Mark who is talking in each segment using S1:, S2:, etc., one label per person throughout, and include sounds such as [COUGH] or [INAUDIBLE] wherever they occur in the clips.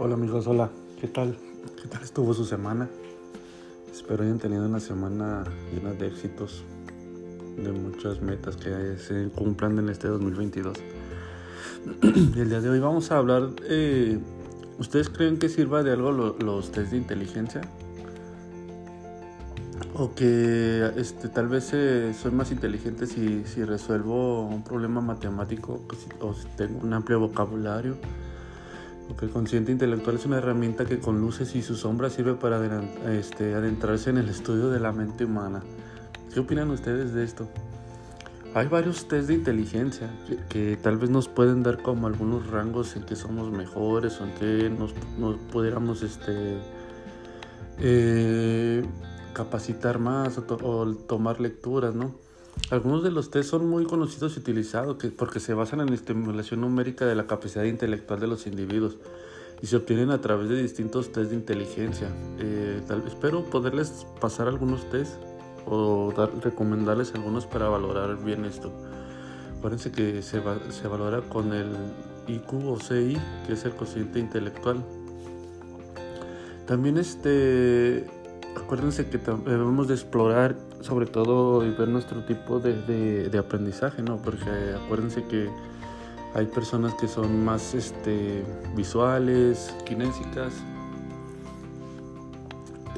S1: Hola amigos, hola, ¿qué tal? ¿Qué tal estuvo su semana? Espero hayan tenido una semana llena de éxitos, de muchas metas que se cumplan en este 2022. [CLEARS THROAT] El día de hoy vamos a hablar, eh, ¿ustedes creen que sirva de algo los test de inteligencia? O que este, tal vez eh, soy más inteligente si, si, resuelvo un problema matemático o si tengo un amplio vocabulario porque el consciente intelectual es una herramienta que con luces y sus sombras sirve para este, adentrarse en el estudio de la mente humana. ¿Qué opinan ustedes de esto? Hay varios test de inteligencia que, tal vez nos pueden dar como algunos rangos en que somos mejores o en que nos, pudiéramos este, eh, capacitar más o, o tomar lecturas, ¿no? Algunos de los test son muy conocidos y utilizados porque se basan en la estimulación numérica de la capacidad intelectual de los individuos y se obtienen a través de distintos test de inteligencia. Eh, espero poderles pasar algunos test o recomendarles algunos para valorar bien esto. Acuérdense que se, se valora con el IQ o CI, que es el cociente intelectual. También este acuérdense que debemos de explorar sobre todo y ver nuestro tipo de, de, aprendizaje, ¿no? Porque acuérdense que hay personas que son más este, visuales, kinésicas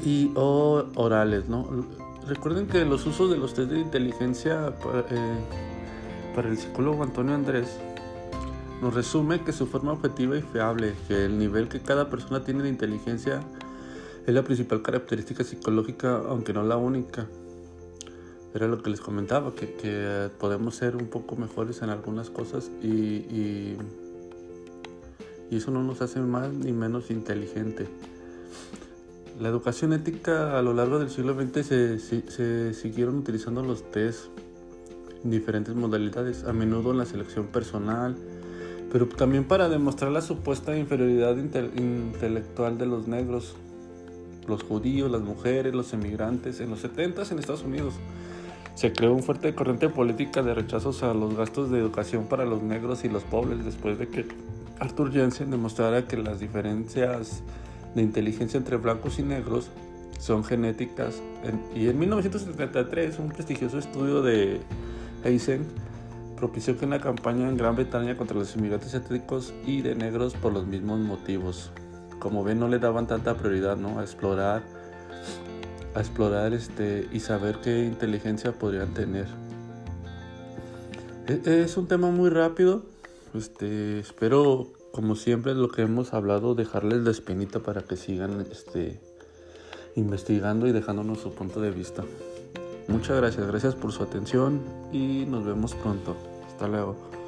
S1: y o orales, ¿no? Recuerden que los usos de los test de inteligencia para, eh, para el psicólogo Antonio Andrés nos resume que su forma objetiva y fiable, que el nivel que cada persona tiene de inteligencia es la principal característica psicológica, aunque no la única. Era lo que les comentaba, que, podemos ser un poco mejores en algunas cosas y, eso no nos hace más ni menos inteligente. La educación ética a lo largo del siglo XX se, siguieron utilizando los test en diferentes modalidades, a menudo en la selección personal, pero también para demostrar la supuesta inferioridad intelectual de los negros los judíos, las mujeres, los emigrantes. En los 70 en Estados Unidos se creó un fuerte corriente política de rechazos a los gastos de educación para los negros y los pobres después de que Arthur Jensen demostrara que las diferencias de inteligencia entre blancos y negros son genéticas. y en 1973 un prestigioso estudio de Eisen propició que una campaña en Gran Bretaña contra los inmigrantes étnicos y de negros por los mismos motivos como ven no le daban tanta prioridad ¿no? a explorar a explorar este y saber qué inteligencia podrían tener. E, es un tema muy rápido este espero como siempre lo que hemos hablado dejarles la espinita para que sigan este investigando y dejándonos su punto de vista. Muchas gracias gracias por su atención y nos vemos pronto. Hasta luego